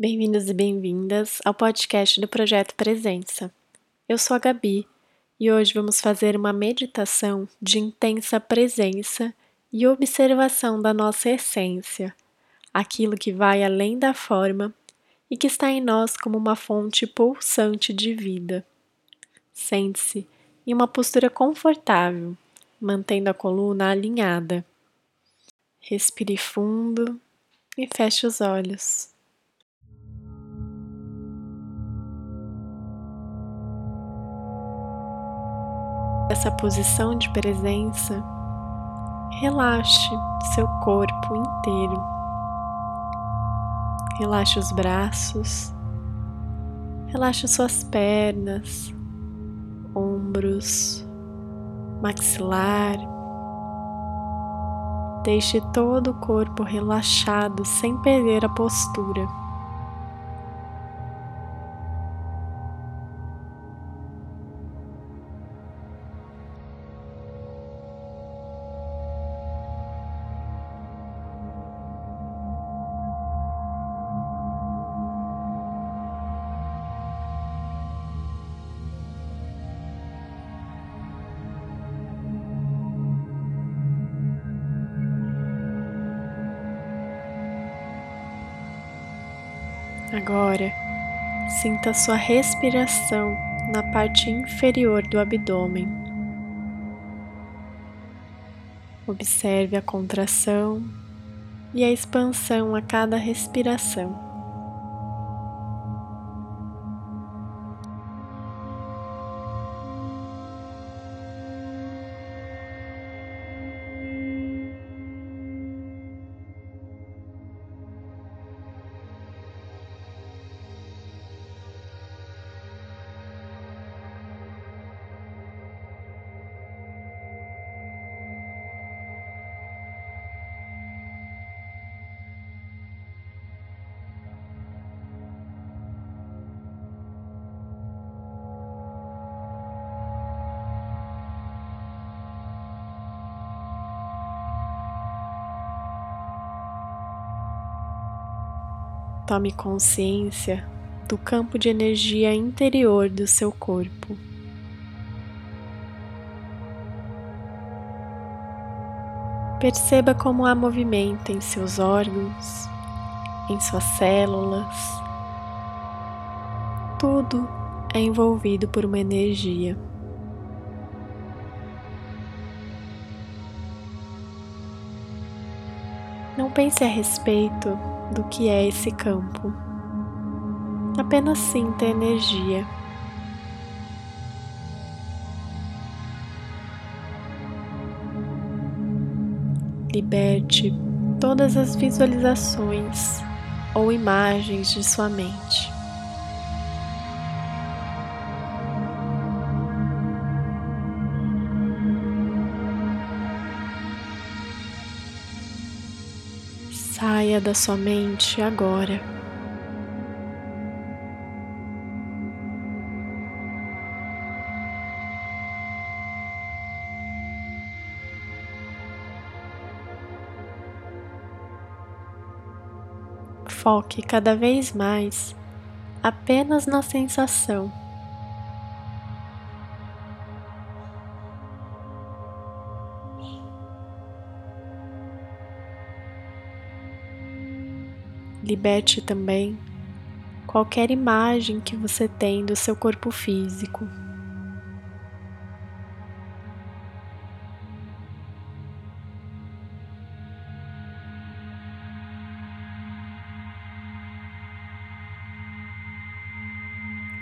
Bem-vindos e bem-vindas ao podcast do Projeto Presença. Eu sou a Gabi e hoje vamos fazer uma meditação de intensa presença e observação da nossa essência, aquilo que vai além da forma e que está em nós como uma fonte pulsante de vida. Sente-se em uma postura confortável, mantendo a coluna alinhada. Respire fundo e feche os olhos. Essa posição de presença, relaxe seu corpo inteiro. Relaxe os braços, relaxe suas pernas, ombros, maxilar. Deixe todo o corpo relaxado sem perder a postura. Agora, sinta sua respiração na parte inferior do abdômen. Observe a contração e a expansão a cada respiração. Tome consciência do campo de energia interior do seu corpo. Perceba como há movimento em seus órgãos, em suas células. Tudo é envolvido por uma energia. Não pense a respeito do que é esse campo. Apenas sinta a energia. Liberte todas as visualizações ou imagens de sua mente. Saia da sua mente agora. Foque cada vez mais apenas na sensação Liberte também qualquer imagem que você tem do seu corpo físico.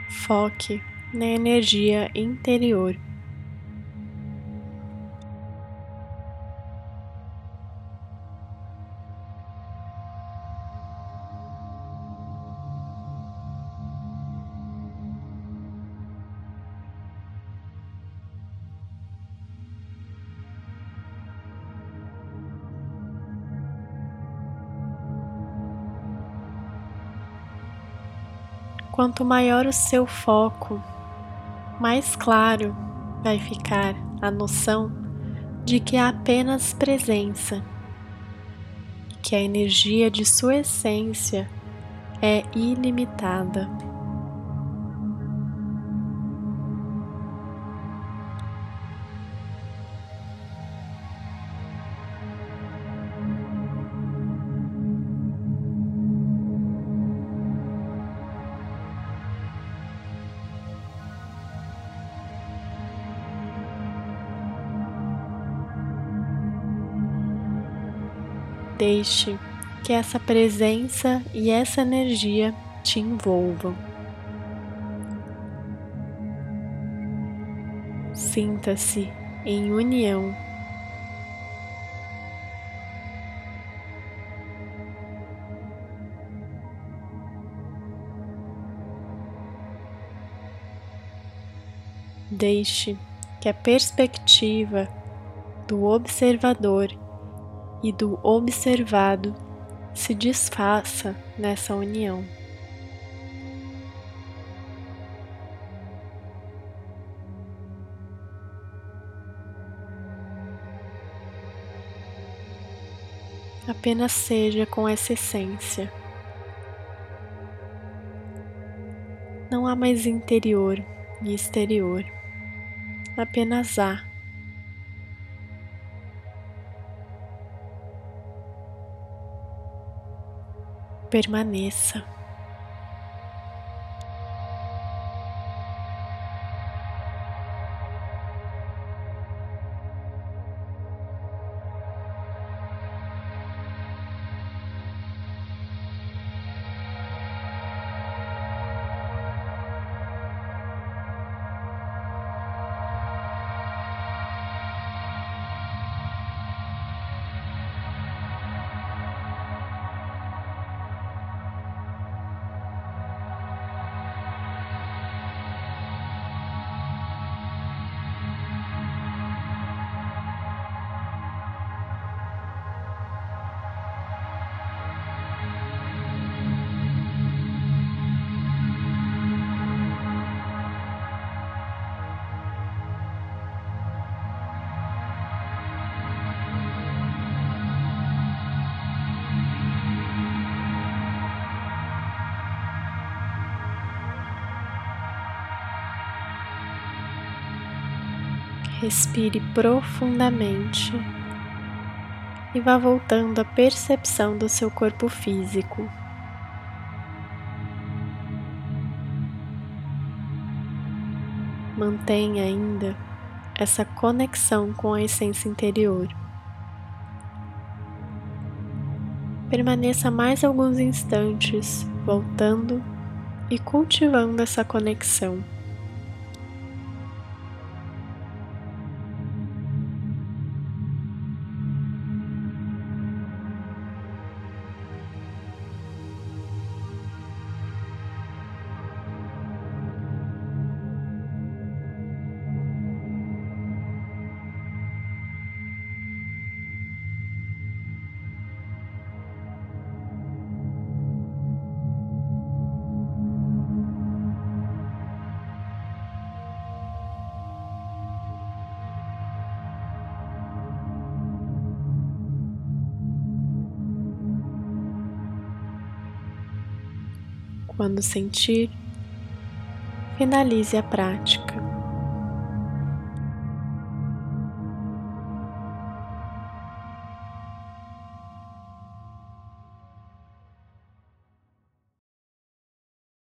Foque na energia interior. Quanto maior o seu foco, mais claro vai ficar a noção de que há apenas presença, que a energia de sua essência é ilimitada. Deixe que essa presença e essa energia te envolvam. Sinta-se em união. Deixe que a perspectiva do observador e do observado se desfaça nessa união. Apenas seja com essa essência. Não há mais interior e exterior, apenas há. Permaneça. Respire profundamente e vá voltando à percepção do seu corpo físico. Mantenha ainda essa conexão com a essência interior. Permaneça mais alguns instantes voltando e cultivando essa conexão. Quando sentir, finalize a prática.